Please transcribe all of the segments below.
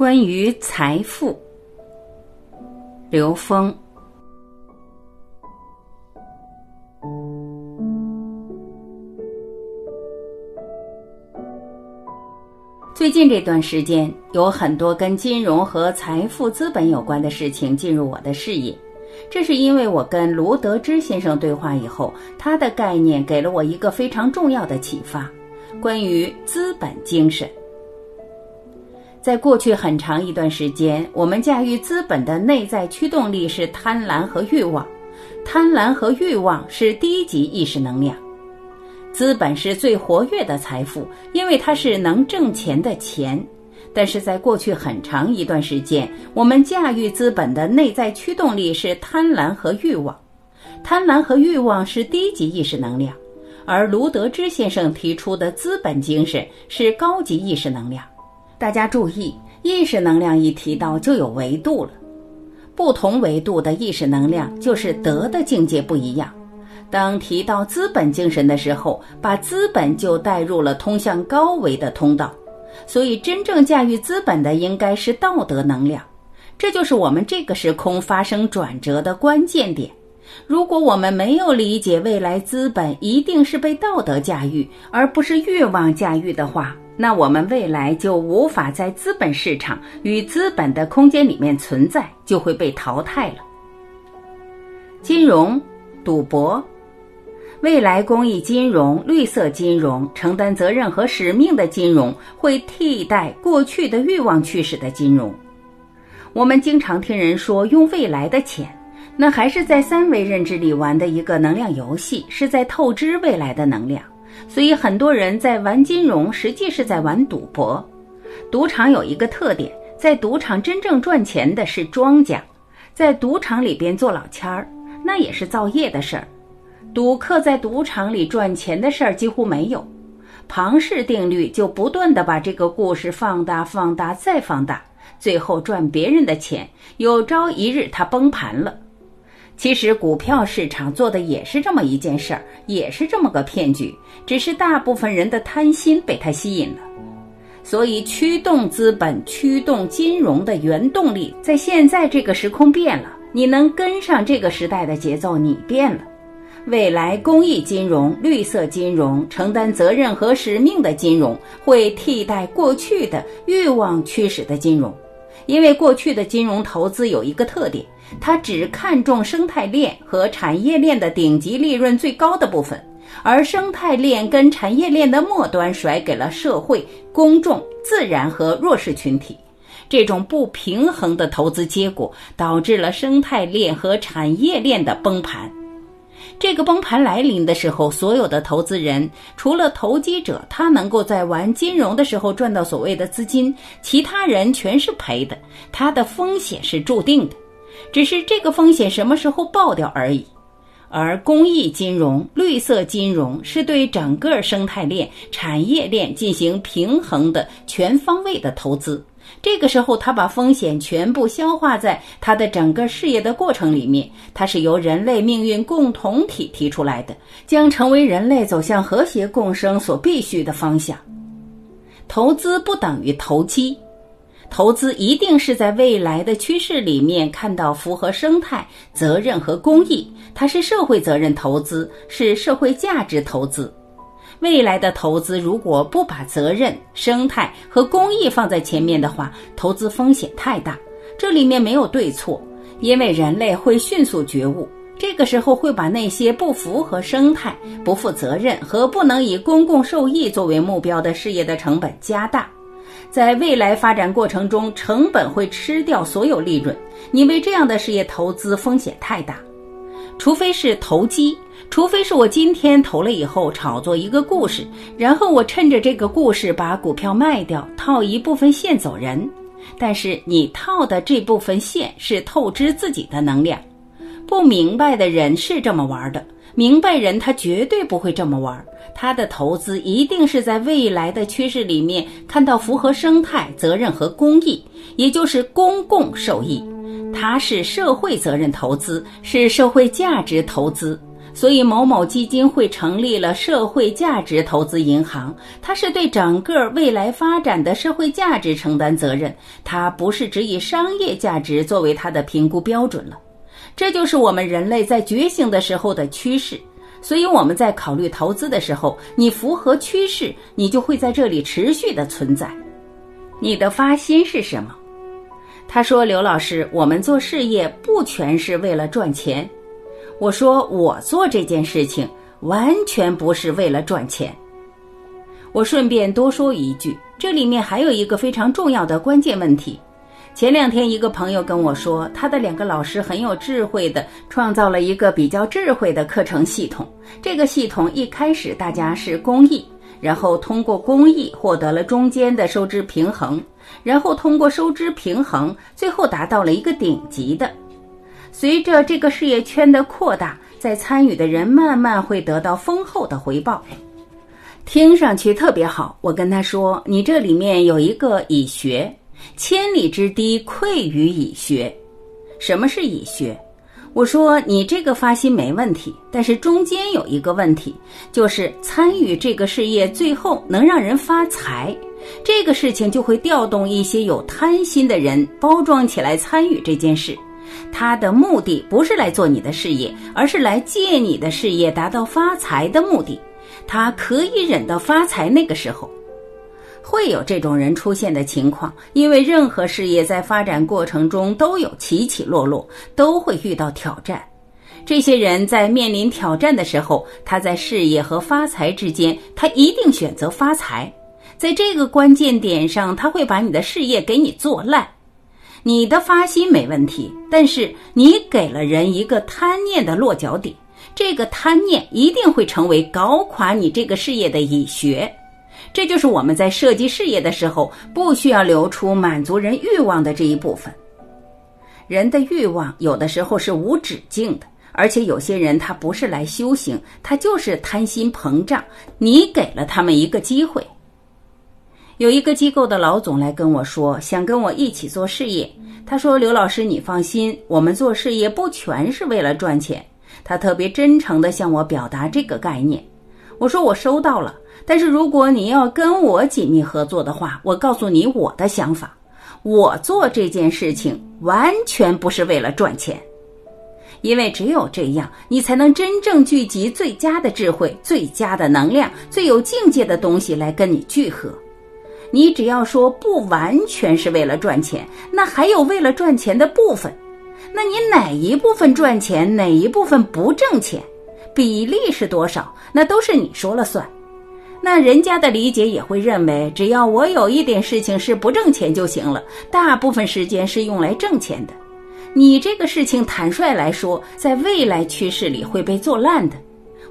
关于财富，刘峰。最近这段时间，有很多跟金融和财富、资本有关的事情进入我的视野。这是因为我跟卢德之先生对话以后，他的概念给了我一个非常重要的启发：关于资本精神。在过去很长一段时间，我们驾驭资本的内在驱动力是贪婪和欲望。贪婪和欲望是低级意识能量。资本是最活跃的财富，因为它是能挣钱的钱。但是在过去很长一段时间，我们驾驭资本的内在驱动力是贪婪和欲望。贪婪和欲望是低级意识能量，而卢德之先生提出的资本精神是高级意识能量。大家注意，意识能量一提到就有维度了，不同维度的意识能量就是德的境界不一样。当提到资本精神的时候，把资本就带入了通向高维的通道，所以真正驾驭资本的应该是道德能量，这就是我们这个时空发生转折的关键点。如果我们没有理解未来资本一定是被道德驾驭，而不是欲望驾驭的话，那我们未来就无法在资本市场与资本的空间里面存在，就会被淘汰了。金融、赌博、未来公益金融、绿色金融、承担责任和使命的金融，会替代过去的欲望驱使的金融。我们经常听人说用未来的钱，那还是在三维认知里玩的一个能量游戏，是在透支未来的能量。所以很多人在玩金融，实际是在玩赌博。赌场有一个特点，在赌场真正赚钱的是庄家，在赌场里边做老千儿，那也是造业的事儿。赌客在赌场里赚钱的事儿几乎没有。庞氏定律就不断的把这个故事放大、放大再放大，最后赚别人的钱，有朝一日它崩盘了。其实股票市场做的也是这么一件事儿，也是这么个骗局，只是大部分人的贪心被它吸引了。所以驱动资本、驱动金融的原动力，在现在这个时空变了。你能跟上这个时代的节奏，你变了。未来公益金融、绿色金融、承担责任和使命的金融，会替代过去的欲望驱使的金融，因为过去的金融投资有一个特点。他只看重生态链和产业链的顶级利润最高的部分，而生态链跟产业链的末端甩给了社会、公众、自然和弱势群体。这种不平衡的投资结果，导致了生态链和产业链的崩盘。这个崩盘来临的时候，所有的投资人除了投机者，他能够在玩金融的时候赚到所谓的资金，其他人全是赔的。他的风险是注定的。只是这个风险什么时候爆掉而已，而公益金融、绿色金融是对整个生态链、产业链进行平衡的全方位的投资。这个时候，他把风险全部消化在他的整个事业的过程里面。它是由人类命运共同体提出来的，将成为人类走向和谐共生所必须的方向。投资不等于投机。投资一定是在未来的趋势里面看到符合生态责任和公益，它是社会责任投资，是社会价值投资。未来的投资如果不把责任、生态和公益放在前面的话，投资风险太大。这里面没有对错，因为人类会迅速觉悟，这个时候会把那些不符合生态、不负责任和不能以公共受益作为目标的事业的成本加大。在未来发展过程中，成本会吃掉所有利润。你为这样的事业投资风险太大，除非是投机，除非是我今天投了以后炒作一个故事，然后我趁着这个故事把股票卖掉，套一部分现走人。但是你套的这部分线是透支自己的能量。不明白的人是这么玩的，明白人他绝对不会这么玩。他的投资一定是在未来的趋势里面看到符合生态责任和公益，也就是公共受益。它是社会责任投资，是社会价值投资。所以某某基金会成立了社会价值投资银行，它是对整个未来发展的社会价值承担责任，它不是只以商业价值作为它的评估标准了。这就是我们人类在觉醒的时候的趋势。所以我们在考虑投资的时候，你符合趋势，你就会在这里持续的存在。你的发心是什么？他说：“刘老师，我们做事业不全是为了赚钱。”我说：“我做这件事情完全不是为了赚钱。”我顺便多说一句，这里面还有一个非常重要的关键问题。前两天，一个朋友跟我说，他的两个老师很有智慧的创造了一个比较智慧的课程系统。这个系统一开始大家是公益，然后通过公益获得了中间的收支平衡，然后通过收支平衡，最后达到了一个顶级的。随着这个事业圈的扩大，在参与的人慢慢会得到丰厚的回报，听上去特别好。我跟他说：“你这里面有一个以学。”千里之堤溃于蚁穴，什么是蚁穴？我说你这个发心没问题，但是中间有一个问题，就是参与这个事业最后能让人发财，这个事情就会调动一些有贪心的人包装起来参与这件事，他的目的不是来做你的事业，而是来借你的事业达到发财的目的，他可以忍到发财那个时候。会有这种人出现的情况，因为任何事业在发展过程中都有起起落落，都会遇到挑战。这些人在面临挑战的时候，他在事业和发财之间，他一定选择发财。在这个关键点上，他会把你的事业给你做烂。你的发心没问题，但是你给了人一个贪念的落脚点，这个贪念一定会成为搞垮你这个事业的蚁穴。这就是我们在设计事业的时候，不需要留出满足人欲望的这一部分。人的欲望有的时候是无止境的，而且有些人他不是来修行，他就是贪心膨胀。你给了他们一个机会。有一个机构的老总来跟我说，想跟我一起做事业。他说：“刘老师，你放心，我们做事业不全是为了赚钱。”他特别真诚地向我表达这个概念。我说：“我收到了。”但是如果你要跟我紧密合作的话，我告诉你我的想法，我做这件事情完全不是为了赚钱，因为只有这样，你才能真正聚集最佳的智慧、最佳的能量、最有境界的东西来跟你聚合。你只要说不完全是为了赚钱，那还有为了赚钱的部分，那你哪一部分赚钱，哪一部分不挣钱，比例是多少，那都是你说了算。那人家的理解也会认为，只要我有一点事情是不挣钱就行了，大部分时间是用来挣钱的。你这个事情，坦率来说，在未来趋势里会被做烂的。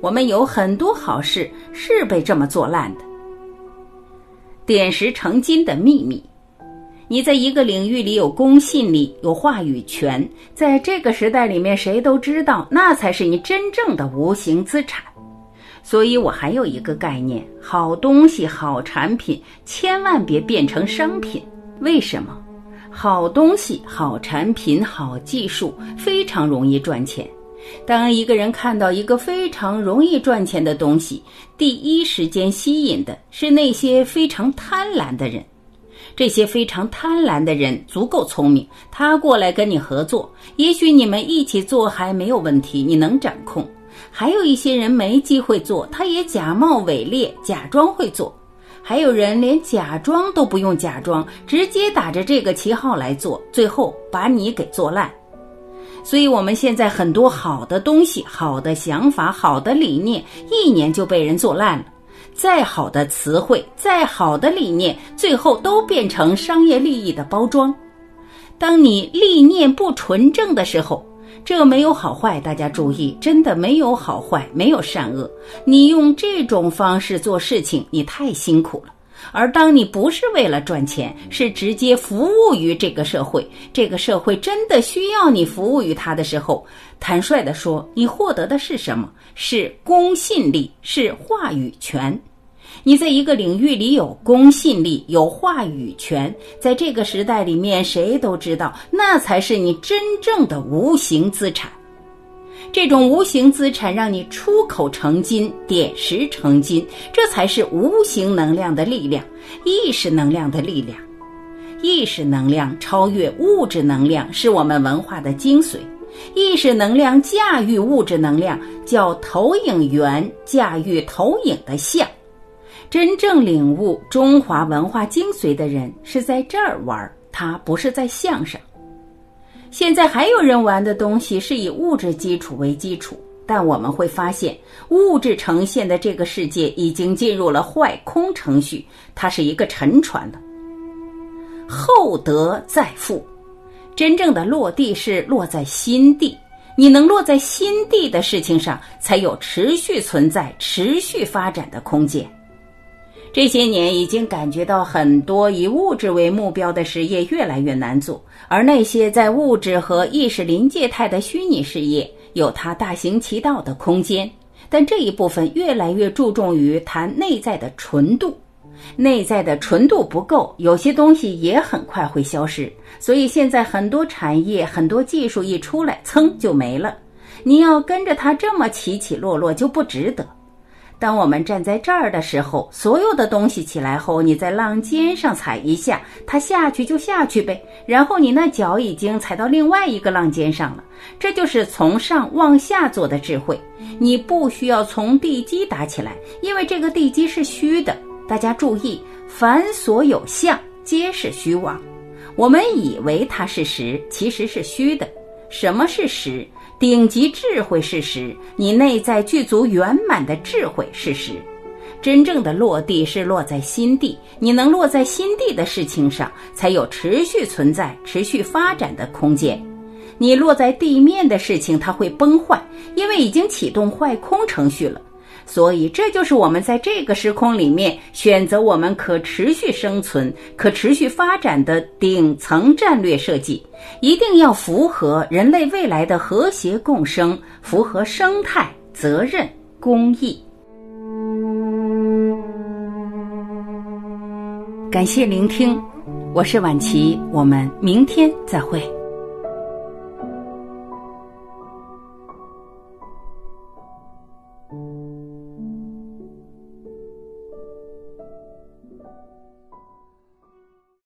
我们有很多好事是被这么做烂的。点石成金的秘密，你在一个领域里有公信力、有话语权，在这个时代里面，谁都知道，那才是你真正的无形资产。所以我还有一个概念：好东西、好产品，千万别变成商品。为什么？好东西、好产品、好技术非常容易赚钱。当一个人看到一个非常容易赚钱的东西，第一时间吸引的是那些非常贪婪的人。这些非常贪婪的人足够聪明，他过来跟你合作，也许你们一起做还没有问题，你能掌控。还有一些人没机会做，他也假冒伪劣，假装会做；还有人连假装都不用假装，直接打着这个旗号来做，最后把你给做烂。所以，我们现在很多好的东西、好的想法、好的理念，一年就被人做烂了。再好的词汇、再好的理念，最后都变成商业利益的包装。当你理念不纯正的时候。这没有好坏，大家注意，真的没有好坏，没有善恶。你用这种方式做事情，你太辛苦了。而当你不是为了赚钱，是直接服务于这个社会，这个社会真的需要你服务于他的时候，坦率的说，你获得的是什么？是公信力，是话语权。你在一个领域里有公信力、有话语权，在这个时代里面，谁都知道，那才是你真正的无形资产。这种无形资产让你出口成金，点石成金，这才是无形能量的力量，意识能量的力量。意识能量超越物质能量，是我们文化的精髓。意识能量驾驭物质能量，叫投影源驾驭投影的像。真正领悟中华文化精髓的人，是在这儿玩，他不是在相上。现在还有人玩的东西是以物质基础为基础，但我们会发现，物质呈现的这个世界已经进入了坏空程序，它是一个沉船了。厚德载富，真正的落地是落在心地。你能落在心地的事情上，才有持续存在、持续发展的空间。这些年已经感觉到，很多以物质为目标的事业越来越难做，而那些在物质和意识临界态的虚拟事业，有它大行其道的空间。但这一部分越来越注重于谈内在的纯度。内在的纯度不够，有些东西也很快会消失。所以现在很多产业、很多技术一出来，噌就没了。你要跟着它这么起起落落，就不值得。当我们站在这儿的时候，所有的东西起来后，你在浪尖上踩一下，它下去就下去呗。然后你那脚已经踩到另外一个浪尖上了。这就是从上往下做的智慧。你不需要从地基打起来，因为这个地基是虚的。大家注意，凡所有相，皆是虚妄。我们以为它是实，其实是虚的。什么是实？顶级智慧是实，你内在具足圆满的智慧是实。真正的落地是落在心地，你能落在心地的事情上，才有持续存在、持续发展的空间。你落在地面的事情，它会崩坏，因为已经启动坏空程序了。所以，这就是我们在这个时空里面选择我们可持续生存、可持续发展的顶层战略设计，一定要符合人类未来的和谐共生，符合生态、责任、公益。感谢聆听，我是婉琪，我们明天再会。